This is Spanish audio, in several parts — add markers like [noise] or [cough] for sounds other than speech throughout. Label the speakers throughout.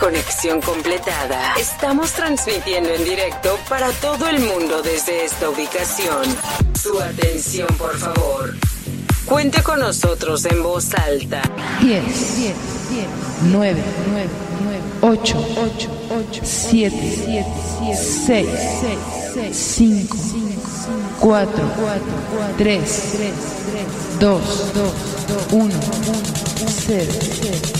Speaker 1: Conexión completada. Estamos transmitiendo en directo para todo el mundo desde esta ubicación. Su atención, por favor. Cuente con nosotros en voz alta.
Speaker 2: 10, 10, 10, 9, 9, 9, 8, 8, 8, 7, 7, 7, 6, 6, 6, 5, 4, 4, 3, 3, 2, 2, 1, 1, 0,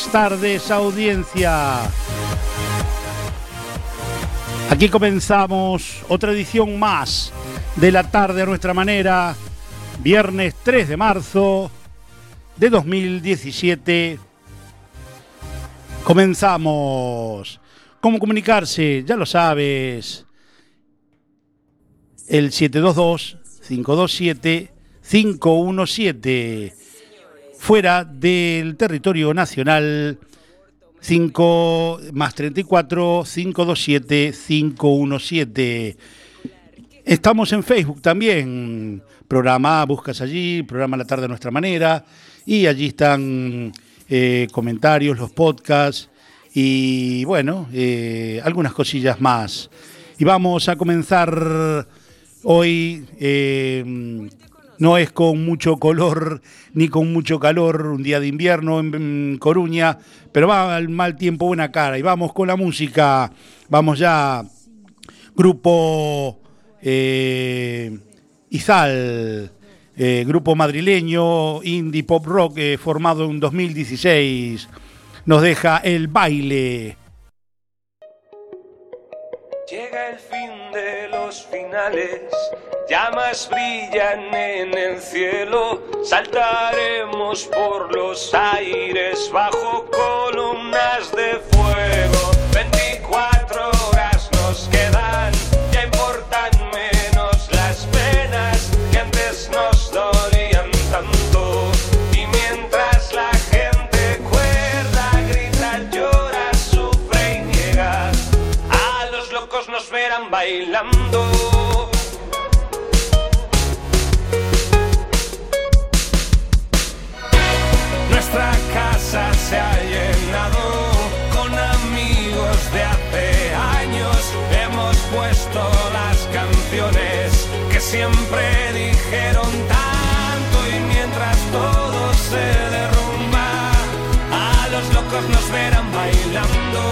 Speaker 3: buenas tardes, audiencia. Aquí comenzamos otra edición más de la tarde a nuestra manera, viernes 3 de marzo de 2017. Comenzamos. ¿Cómo comunicarse? Ya lo sabes. El 722-527-517. Fuera del territorio nacional 5 más 34 527 517. Estamos en Facebook también. Programa Buscas allí, programa La Tarde a Nuestra Manera. Y allí están eh, comentarios, los podcasts y bueno, eh, algunas cosillas más. Y vamos a comenzar hoy. eh, no es con mucho color [laughs] ni con mucho calor, un día de invierno en, Coruña, pero va al mal tiempo buena cara. Y vamos con la música, vamos ya, grupo eh, Izal, eh, grupo madrileño, indie pop rock, eh, formado en 2016, nos deja el baile.
Speaker 4: Llega el los finales, llamas brillan en el cielo, saltaremos por los aires bajo columnas de fuego. Siempre dijeron tanto y mientras todo se derrumba, a los locos nos verán bailando.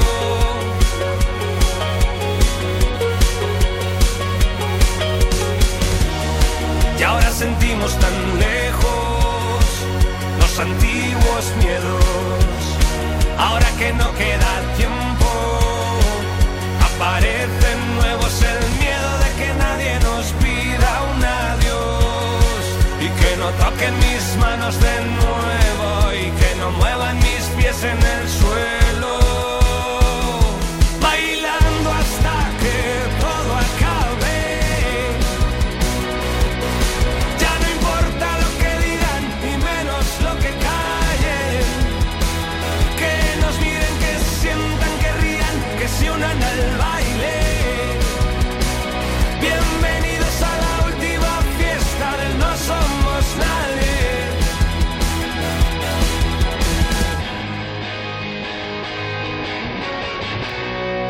Speaker 4: Y ahora sentimos tan lejos los antiguos miedos. Ahora que no queda manos de nuevo y que no muevan mis pies en el suelo.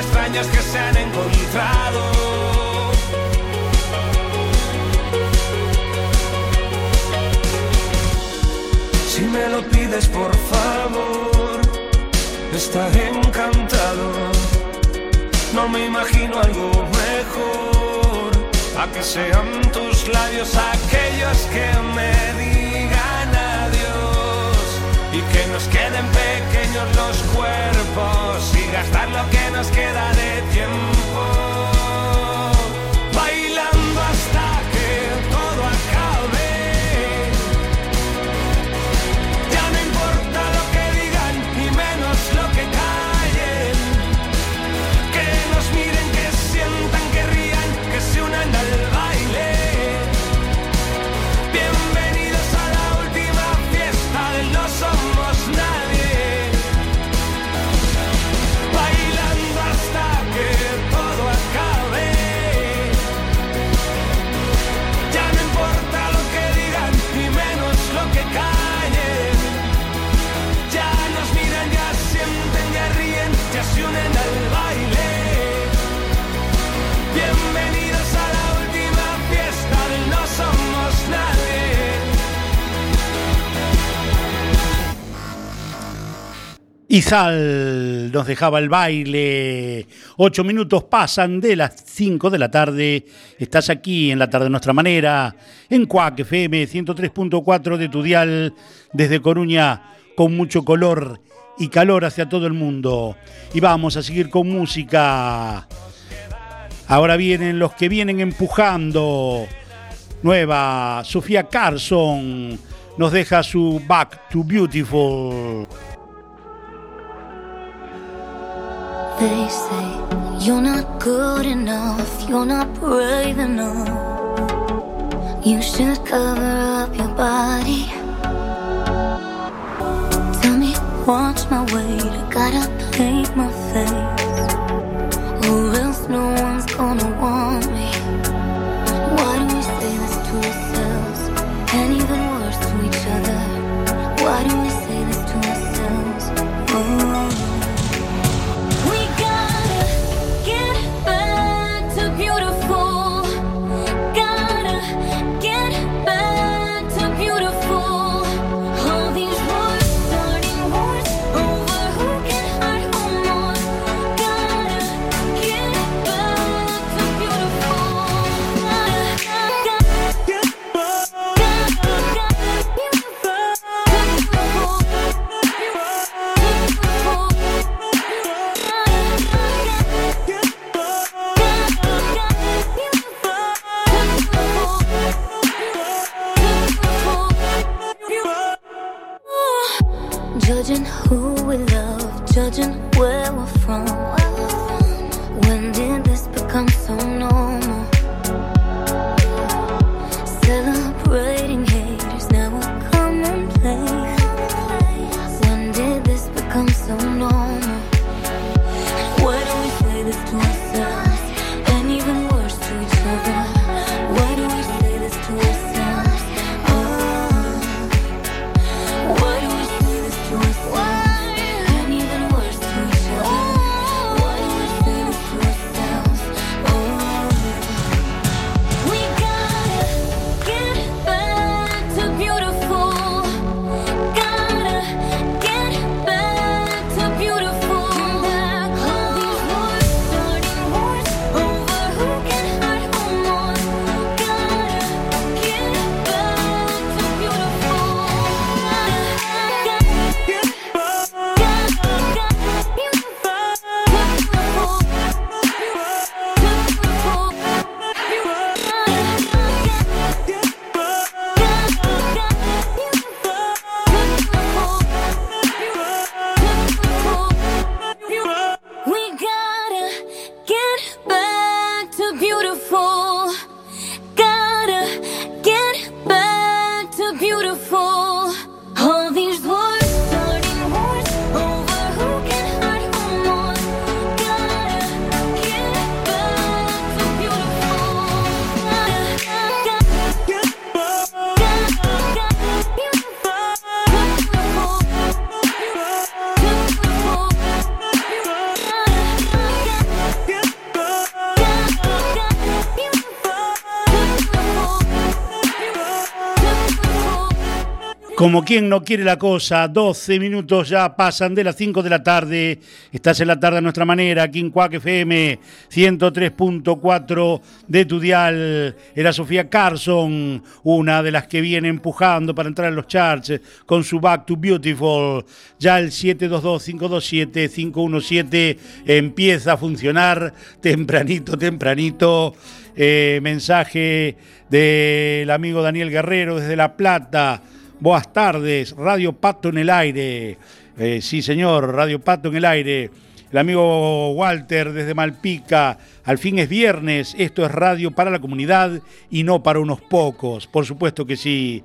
Speaker 4: Dos extraños que se han encontrado. Si me lo pides por favor, estaré encantado. No me imagino algo mejor. A que sean tus labios aquellos que me. Y que nos queden pequeños los cuerpos y gastar lo que nos queda de tiempo.
Speaker 3: Izal nos dejaba el baile. Ocho minutos pasan de las cinco de la tarde. Estás aquí en la tarde de nuestra manera, en Cuac FM 103.4 de tu dial, desde Coruña, con mucho color y calor hacia todo el mundo. Y vamos a seguir con música. Ahora vienen los que vienen empujando. Nueva, Sofía Carson nos deja su Back to Beautiful.
Speaker 5: They say you're not good enough, you're not brave enough. You should cover up your body. Tell me, watch my weight, I gotta paint my face. Or else no one's gonna want
Speaker 3: Como quien no quiere la cosa, 12 minutos ya pasan de las 5 de la tarde. Estás en la tarde a nuestra manera, aquí en Cuac FM 103.4 de tu dial. Era Sofía Carson, una de las que viene empujando para entrar en los charts con su Back to Beautiful. Ya el 722-527-517 empieza a funcionar tempranito, tempranito. Eh, mensaje del amigo Daniel Guerrero desde La Plata. Buenas tardes, Radio Pato en el aire. Eh, sí, señor, Radio Pato en el aire. El amigo Walter desde Malpica. Al fin es viernes, esto es radio para la comunidad y no para unos pocos. Por supuesto que sí.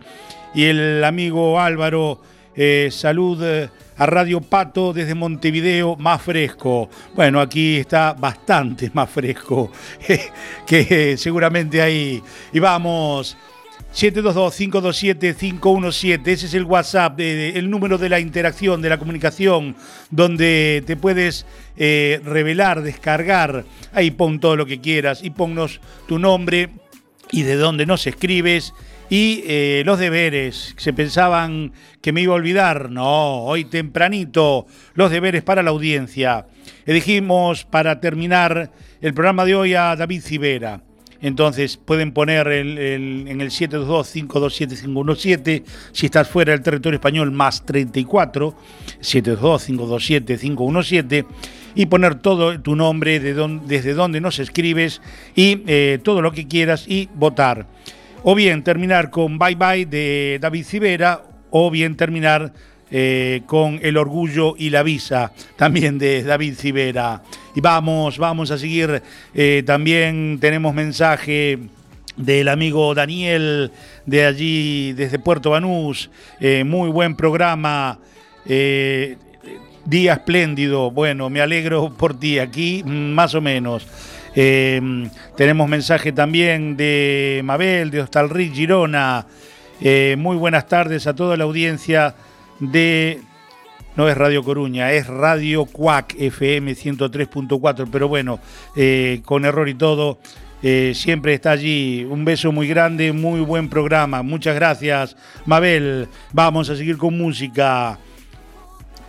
Speaker 3: Y el amigo Álvaro, eh, salud eh, a Radio Pato desde Montevideo, más fresco. Bueno, aquí está bastante [laughs] más fresco [laughs] que seguramente ahí. Y vamos. 722-527-517, ese es el WhatsApp, el número de la interacción, de la comunicación, donde te puedes eh, revelar, descargar. Ahí pon todo lo que quieras y ponnos tu nombre y de dónde nos escribes y eh, los deberes. Se pensaban que me iba a olvidar. No, hoy tempranito, los deberes para la audiencia. Elegimos para terminar el programa de hoy a David Civera. Entonces pueden poner el- el- en el 722-527-517, si estás fuera del territorio español, más 34, 722-527-517, y poner todo tu nombre, de dón- desde donde nos escribes, y eh, todo lo que quieras, y votar. O bien terminar con Bye Bye de David Civera, o bien terminar eh, con El Orgullo y la Visa, también de David Civera. Y vamos, vamos a seguir. eh, también tenemos mensaje del amigo Daniel de allí, desde Puerto Banús. Eh, muy buen programa. día espléndido. Bueno, me alegro por ti aquí, más o menos. Eh, tenemos mensaje también de Mabel, de Hostalric Girona. Muy buenas tardes a toda la audiencia de no es Radio Coruña, es Radio Cuac FM 103.4, pero bueno, eh, con error y todo, eh, siempre está allí. Un beso muy grande, muy buen programa. Muchas gracias, Mabel. Vamos a seguir con música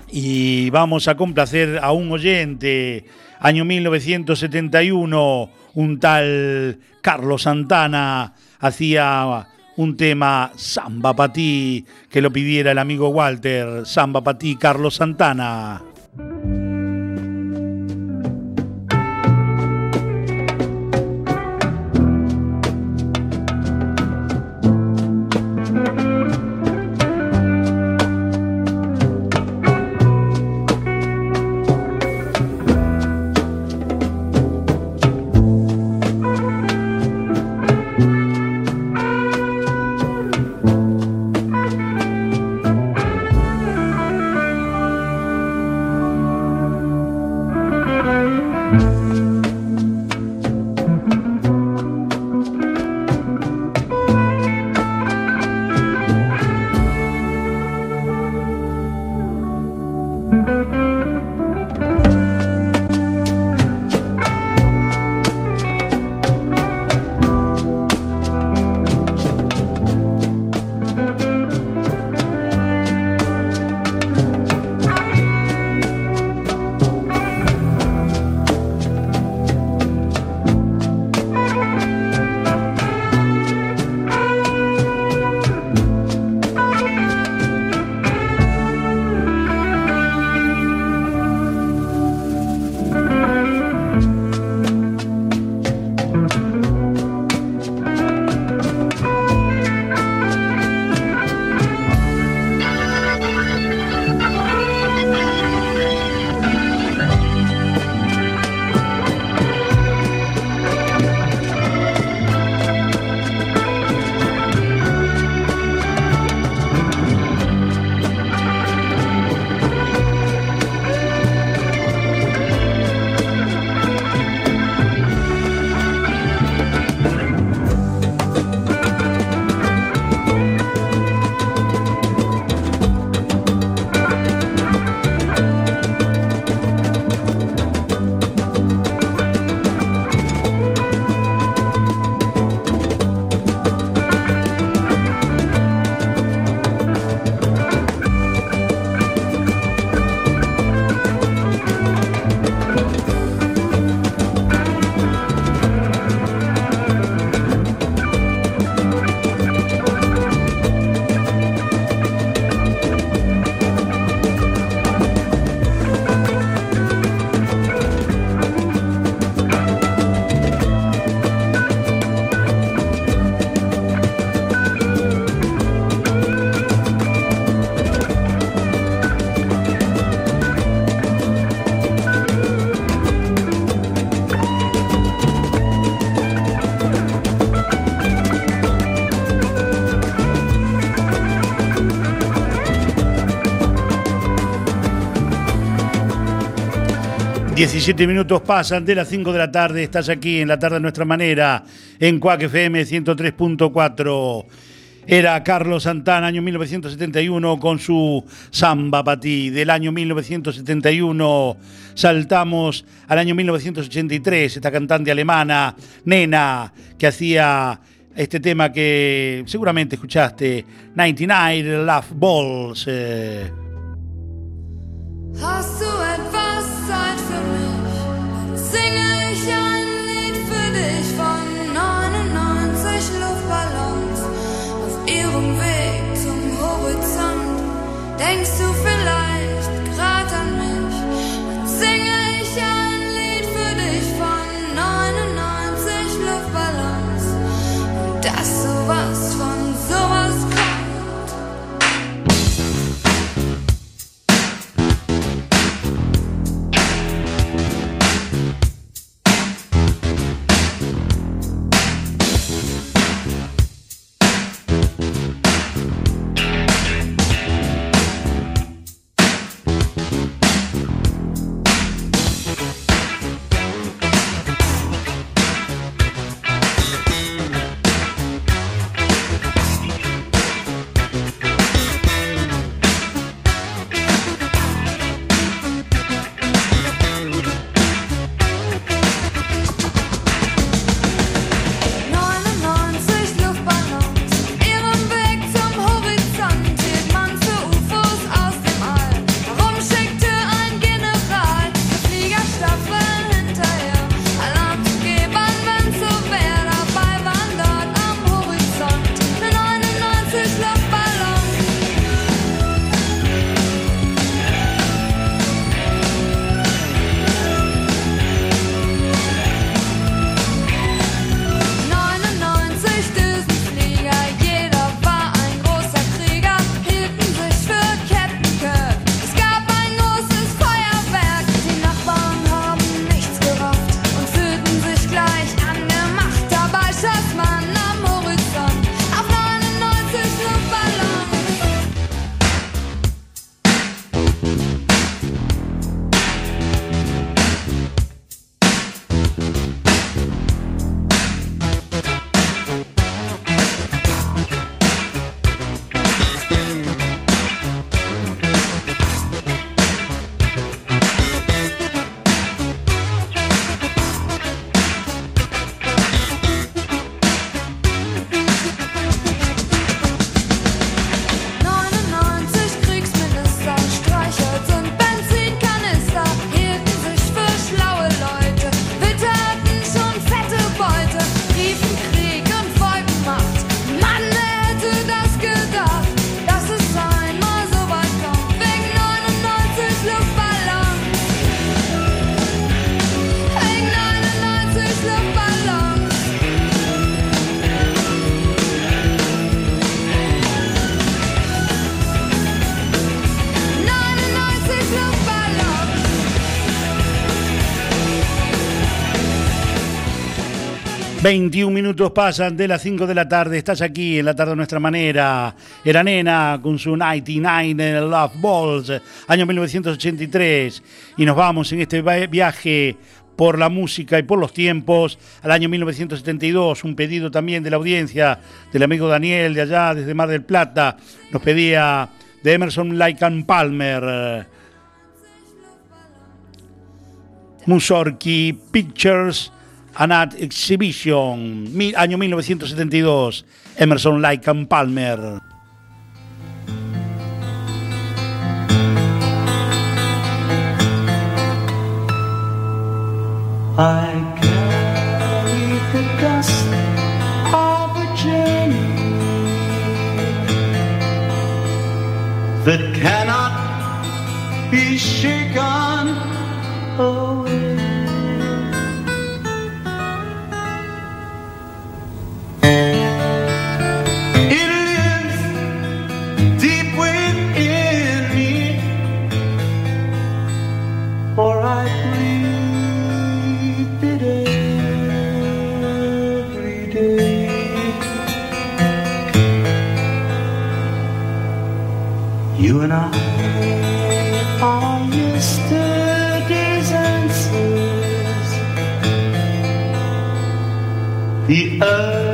Speaker 3: y vamos a complacer a un oyente. Año 1971, un tal Carlos Santana hacía un tema Samba para ti, que lo pidiera el amigo Walter. Samba para ti, Carlos Santana. 17 minutos pasan de las 5 de la tarde, estás aquí en la tarde a nuestra manera, en Cuac FM 103.4. Era Carlos Santana, año 1971, con su Samba Patí. Del año 1971 saltamos al año 1983, esta cantante alemana, Nena, que hacía este tema que seguramente escuchaste, 99 Love Balls. eh.
Speaker 6: Singe ich ein Lied für dich von 99 Luftballons auf ihrem Weg zum Horizont. Denkst du vielleicht grad an mich? Dann singe ich ein Lied für dich von 99 Luftballons dass
Speaker 3: 21 minutos pasan de las 5 de la tarde. Estás aquí en la tarde a nuestra manera. Era nena con su 99 Love Balls, año 1983. Y nos vamos en este viaje por la música y por los tiempos al año 1972. Un pedido también de la audiencia del amigo Daniel de allá, desde Mar del Plata. Nos pedía de Emerson and Palmer. Mussorgsky Pictures and Art Exhibition, año 1972, Emerson Lake and Palmer.
Speaker 4: I carry the dust of a journey that cannot be shaken away. You and I are yesterday's answers.
Speaker 7: The earth.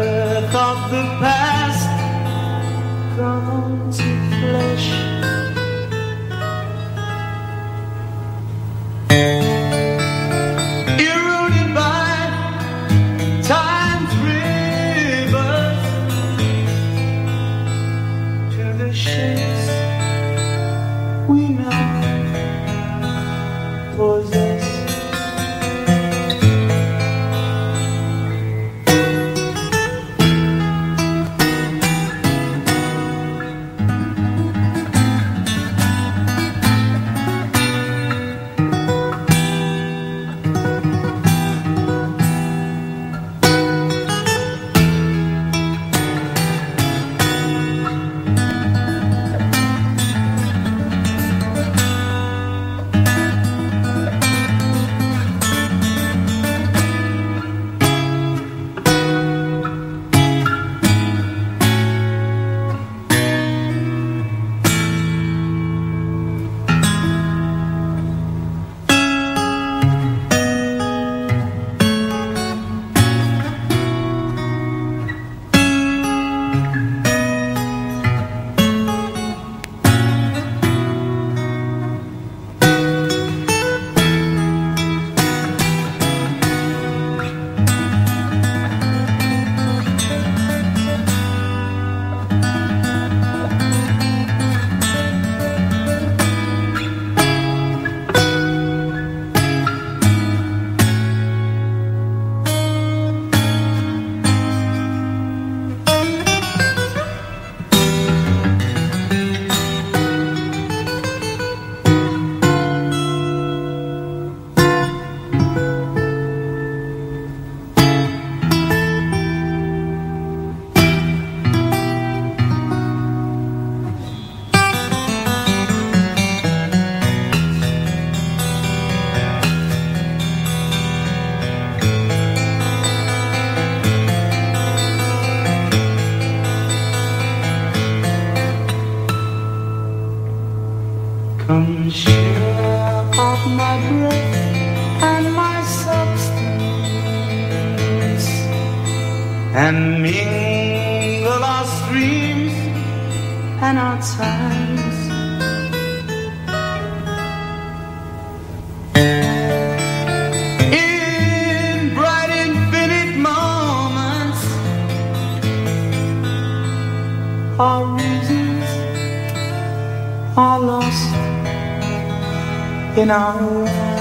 Speaker 7: Lives.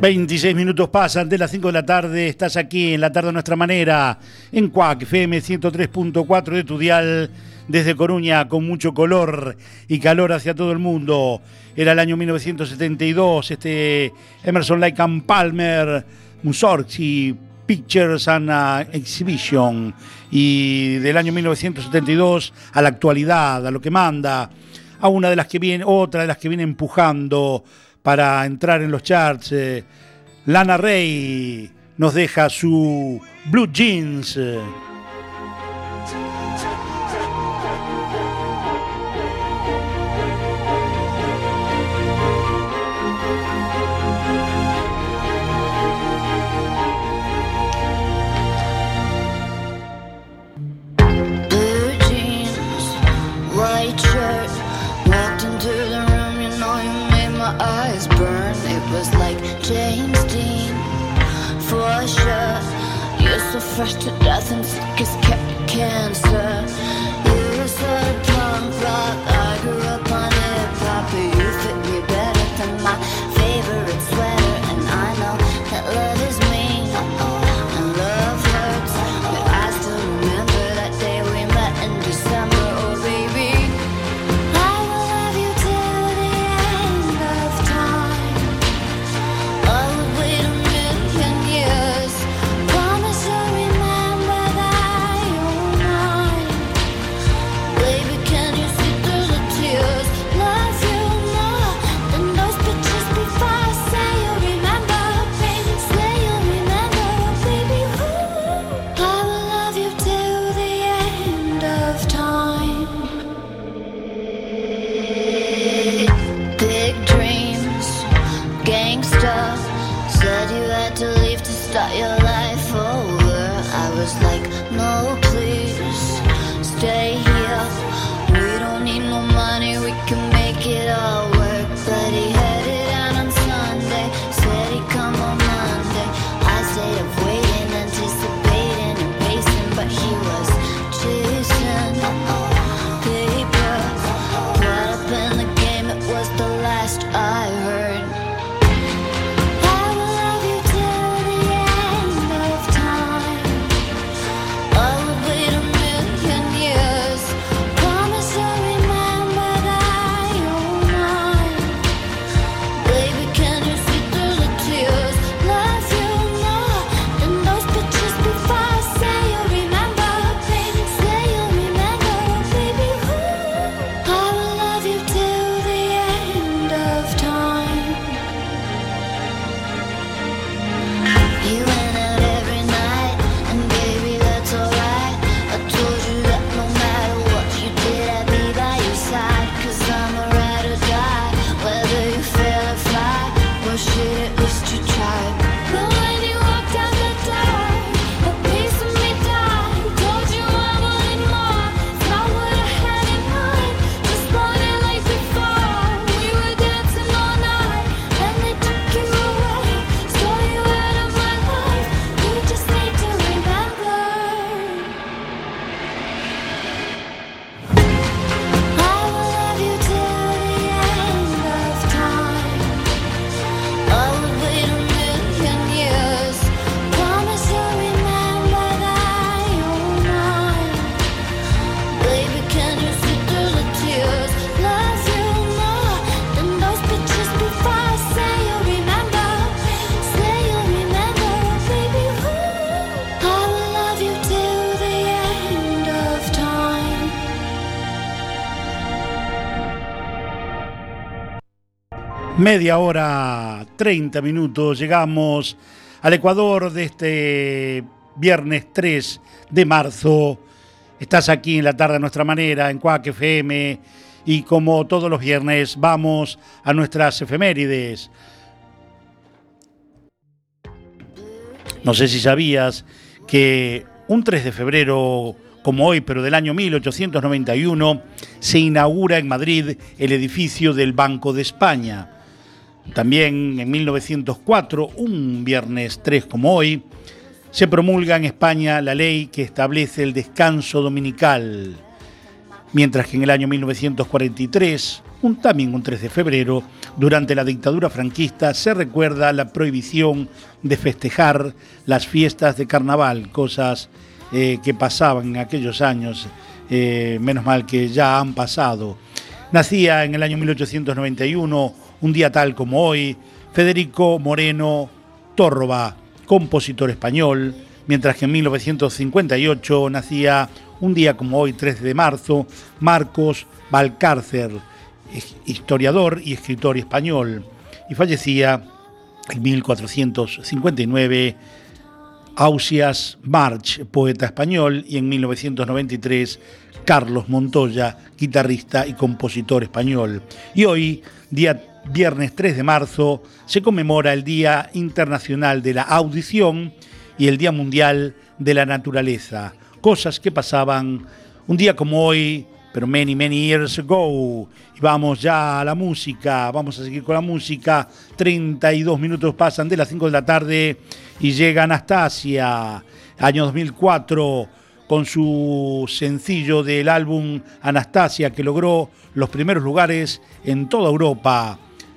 Speaker 3: 26 minutos pasan de las 5 de la tarde, estás aquí en la tarde a nuestra manera, en Cuac FM 103.4 de tu dial, desde Coruña, con mucho color y calor hacia todo el mundo. Era el año 1972, este Emerson Lake Palmer, Mussorgsky, Pictures and uh, Exhibition, y del año 1972 a la actualidad, a lo que manda, a una de las que viene, otra de las que viene empujando para entrar en los charts. eh, Lana Rey nos deja su Blue Jeans. Media hora, 30 minutos, llegamos al Ecuador de este viernes 3 de marzo. Estás aquí en la tarde a nuestra manera, en Cuac FM, y como todos los viernes vamos a nuestras efemérides. No sé si sabías que un 3 de febrero, como hoy, pero del año 1891, se inaugura en Madrid el edificio del Banco de España. También en 1904, un viernes 3 como hoy, se promulga en España la ley que establece el descanso dominical. Mientras que en el año 1943, un, también un 3 de febrero, durante la dictadura franquista, se recuerda la prohibición de festejar las fiestas de carnaval, cosas eh, que pasaban en aquellos años, eh, menos mal que ya han pasado. Nacía en el año 1891, un día tal como hoy, Federico Moreno Tórroba, compositor español, mientras que en 1958 nacía un día como hoy, 3 de marzo, Marcos Valcárcer, historiador y escritor español, y fallecía en 1459 Ausias March, poeta español, y en 1993 Carlos Montoya, guitarrista y compositor español. Y hoy, día viernes 3 de marzo, se conmemora el Día Internacional de la Audición y el Día Mundial de la Naturaleza, cosas que pasaban un día como hoy, pero many, many years ago. Y vamos ya a la música, vamos a seguir con la música. 32 minutos pasan de las 5 de la tarde y llega Anastasia, año 2004, con su sencillo del álbum Anastasia, que logró los primeros lugares en toda Europa.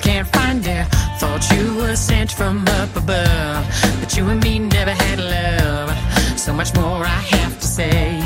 Speaker 8: Can't find you. Thought you were sent from up above, but you and me never had love. So much more I have to say.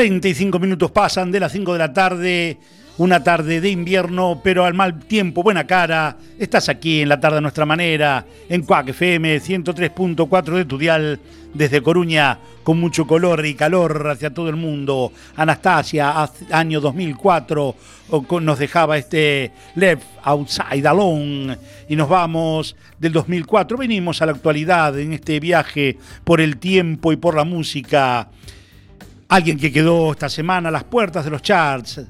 Speaker 3: 35 minutos pasan de las 5 de la tarde, una tarde de invierno, pero al mal tiempo, buena cara. Estás aquí en la tarde a nuestra manera, en Cuac FM 103.4 de tu dial, desde Coruña, con mucho color y calor hacia todo el mundo. Anastasia, año 2004, o con- nos dejaba este Left Outside Alone y nos vamos del 2004. Venimos a la actualidad en este viaje por el tiempo y por la música. Alguien que quedó esta semana a las puertas de los charts.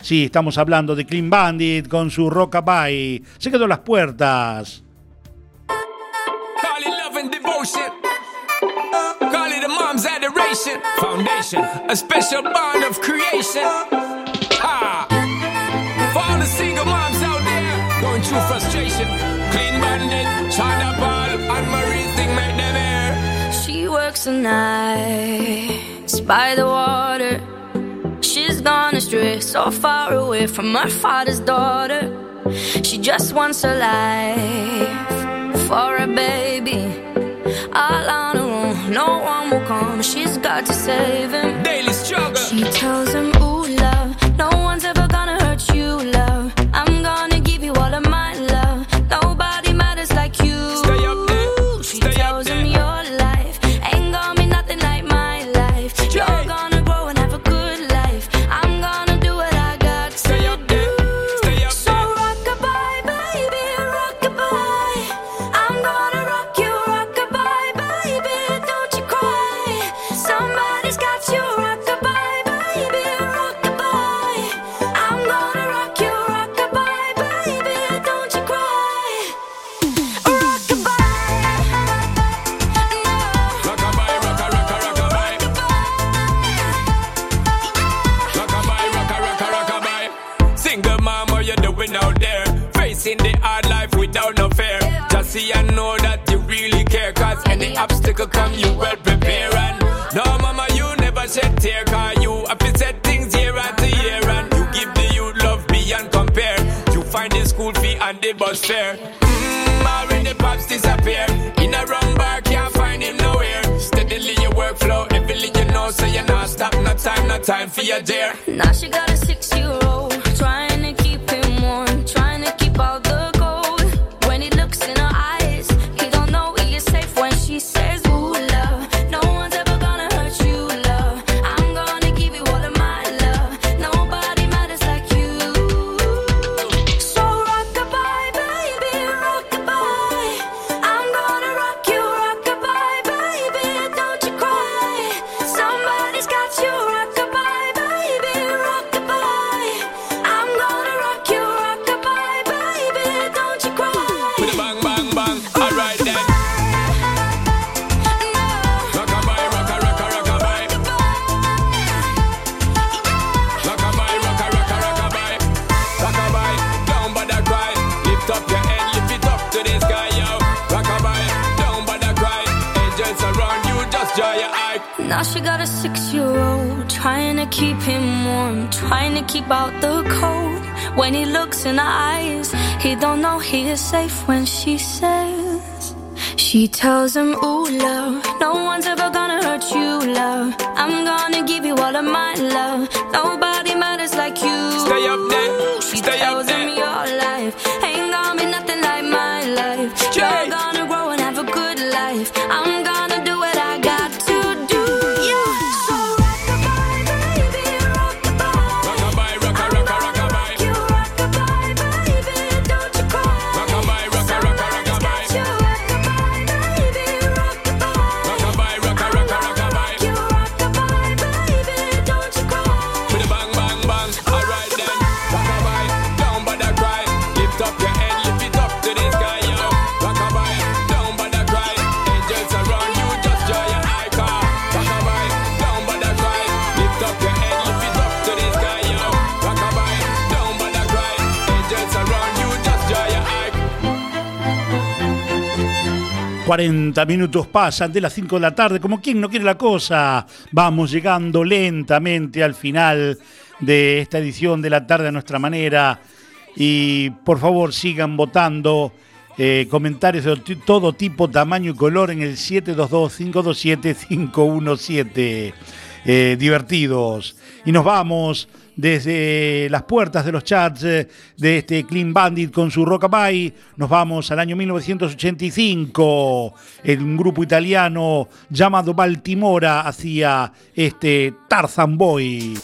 Speaker 3: Sí, estamos hablando de Clean Bandit con su Rockabye. Se quedó a las puertas.
Speaker 4: Foundation, a special bond of creation. Ha! For all the single moms out there going through frustration. Clean bandit, China Ball, and Marie thing make them
Speaker 5: works the nights by the water. She's gone astray, so far away from her father's daughter. She just wants a life for a baby. All on her own, no one will come. She's got to save him.
Speaker 4: Daily struggle.
Speaker 5: She tells him, Now she got a six year old, trying to keep him warm, trying to keep out the cold. When he looks in her eyes, he don't know he is safe when she says, She tells him, Ooh, love, no one's ever gonna hurt you, love. I'm gonna give you all of my love. Nobody matters like you.
Speaker 9: Stay up there,
Speaker 5: she
Speaker 9: Stay
Speaker 5: tells
Speaker 9: up there. him,
Speaker 3: 40 minutos pasan de las 5 de la tarde, como quien no quiere la cosa. Vamos llegando lentamente al final de esta edición de la tarde a nuestra manera. Y por favor sigan votando eh, comentarios de todo tipo, tamaño y color en el 722-527-517. Eh, divertidos. Y nos vamos desde las puertas de los chats eh, de este Clean Bandit con su Rockabye. Nos vamos al año 1985. Un grupo italiano llamado Baltimora hacía este Tarzan Boy.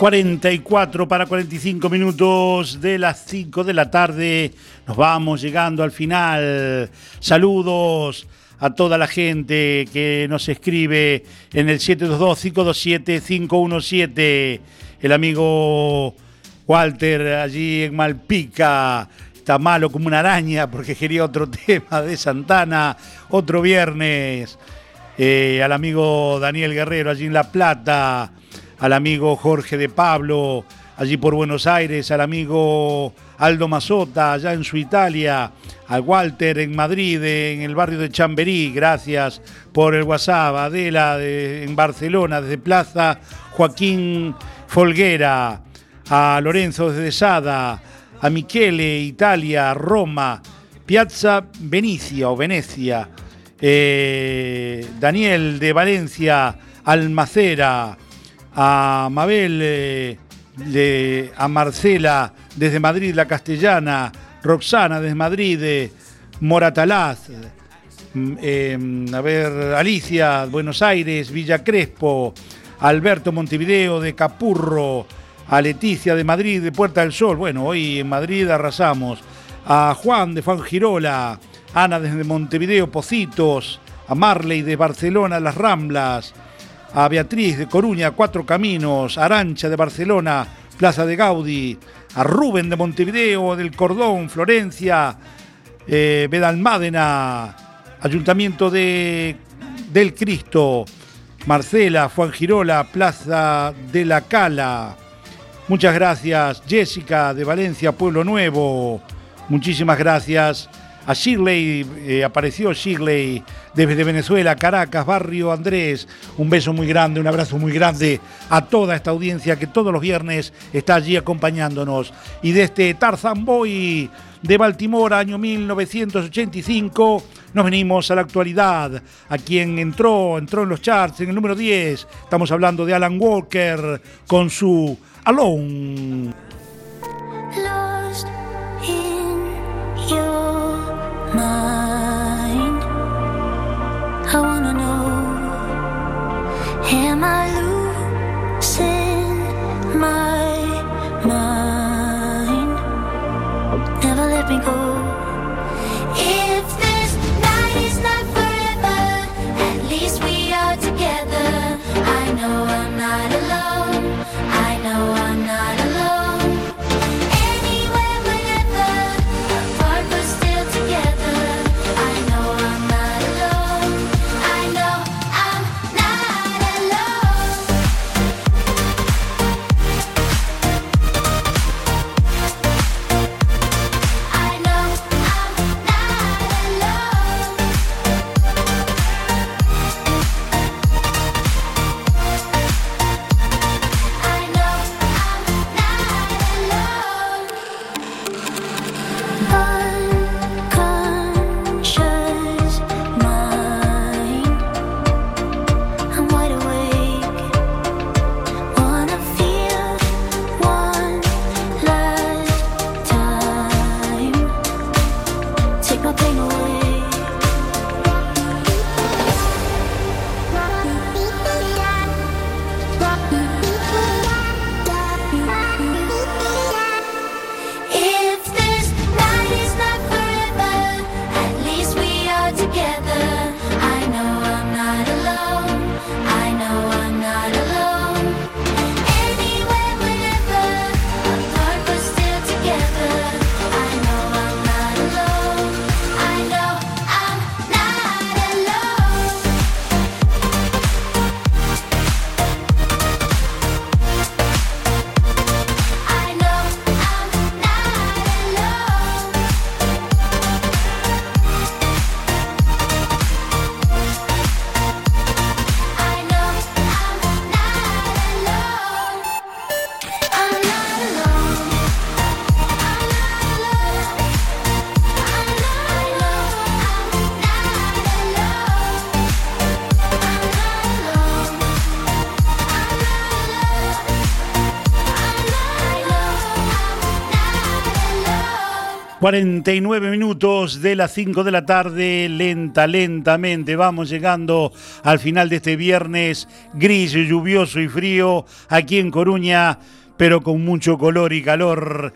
Speaker 3: 44 para 45 minutos de las 5 de la tarde. Nos vamos llegando al final. Saludos a toda la gente que nos escribe en el 722-527-517. El amigo Walter allí en Malpica. Está malo como una araña porque quería otro [laughs] tema de Santana. Otro viernes. Eh, al amigo Daniel Guerrero allí en La Plata al amigo Jorge de Pablo, allí por Buenos Aires, al amigo Aldo Mazota, allá en su Italia, al Walter en Madrid, en el barrio de Chamberí, gracias por el WhatsApp, Adela de- en Barcelona, desde Plaza, Joaquín Folguera, a Lorenzo desde Sada, a Michele, Italia, Roma, Piazza Venecia o Venecia, eh, Daniel de Valencia, Almacera, a Mabel, eh, de- a Marcela desde Madrid, la castellana, Roxana desde Madrid, eh, Moratalaz, mm, eh, a ver, Alicia, Buenos Aires, Villa Crespo, Alberto Montevideo de Capurro, a Leticia de Madrid, de Puerta del Sol, bueno, hoy en Madrid arrasamos, a Juan de Fangirola, Ana desde Montevideo, Pocitos, a Marley de Barcelona, Las Ramblas, a Beatriz de Coruña, Cuatro Caminos, Arancha de Barcelona, Plaza de Gaudí, a Rubén de Montevideo, del Cordón, Florencia, eh, Bedalmádena, Ayuntamiento de, del Cristo, Marcela, Juan Girola, Plaza de la Cala. Muchas gracias, Jessica de Valencia, Pueblo Nuevo. Muchísimas gracias a Shirley, eh, apareció Shirley desde Venezuela, Caracas, Barrio Andrés. Un beso muy grande, un abrazo muy grande a toda esta audiencia que todos los viernes está allí acompañándonos. Y de este Tarzan Boy de Baltimore, año 1985, nos venimos a la actualidad. A quien entró, entró en los charts en el número 10. Estamos hablando de Alan Walker con su Alone.
Speaker 5: Lost in your I wanna know, am I losing my mind? Never let me go. If this night is not forever, at least we are together. I know I'm not alone.
Speaker 3: 49 minutos de las 5 de la tarde, lenta, lentamente vamos llegando al final de este viernes gris, lluvioso y frío aquí en Coruña, pero con mucho color y calor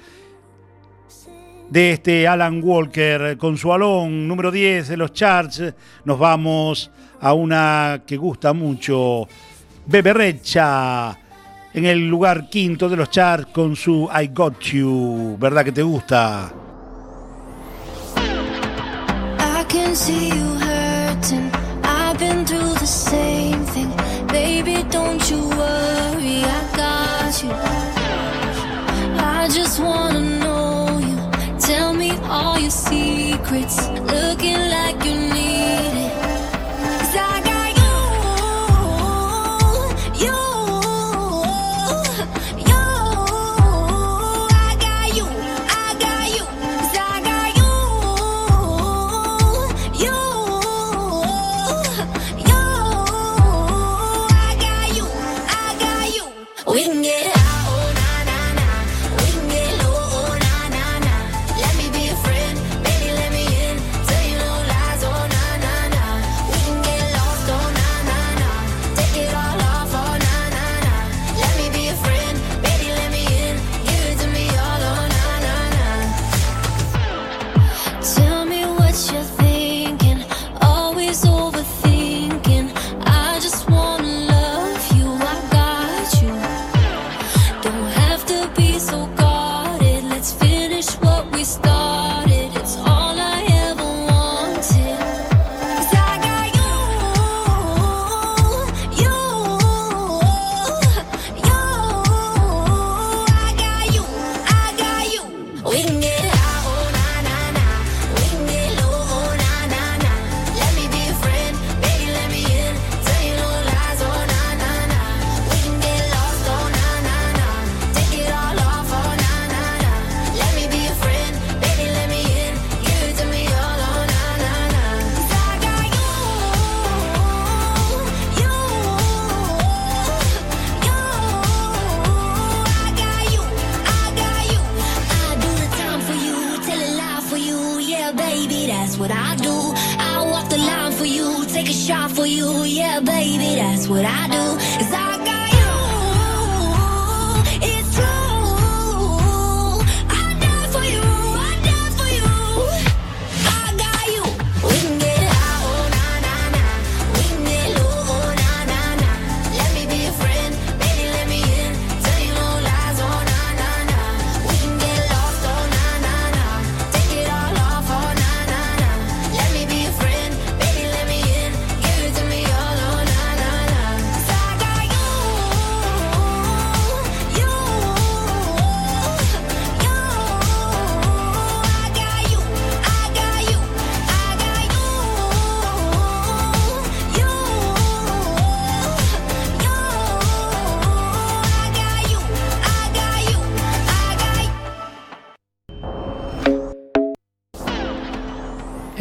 Speaker 3: de este Alan Walker con su alón número 10 de los charts. Nos vamos a una que gusta mucho, Beberrecha en el lugar quinto de los charts con su I Got You, ¿verdad que te gusta?
Speaker 10: see you hurting. I've been through the same thing. Baby, don't you worry, I got you. I just wanna know you. Tell me all your secrets.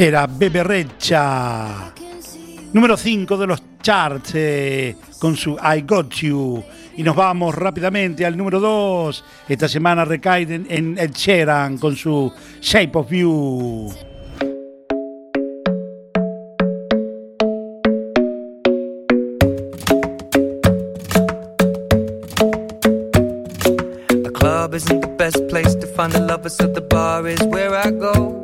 Speaker 3: era Beberrecha, número 5 de los charts eh, con su I Got You. Y nos vamos rápidamente al número 2. Esta semana recae en, en Ed Sheeran con su Shape of You.
Speaker 11: The club isn't the best place to find the lovers, so the bar is where I go.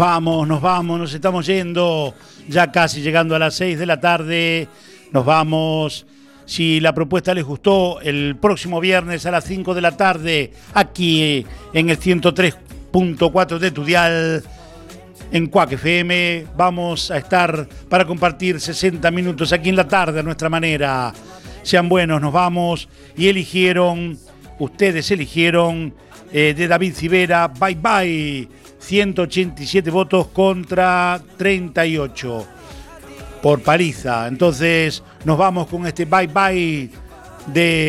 Speaker 3: vamos, nos vamos, nos estamos yendo. Ya casi llegando a las 6 de la tarde. Nos vamos. Si la propuesta les gustó, el próximo viernes a las 5 de la tarde, aquí en el 103.4 de Tudial, en Cuac FM, vamos a estar para compartir 60 minutos aquí en la tarde a nuestra manera. Sean buenos, nos vamos. Y eligieron, ustedes eligieron eh, de David Civera, Bye Bye. 187 votos contra 38 por paliza. Entonces nos vamos con este bye bye de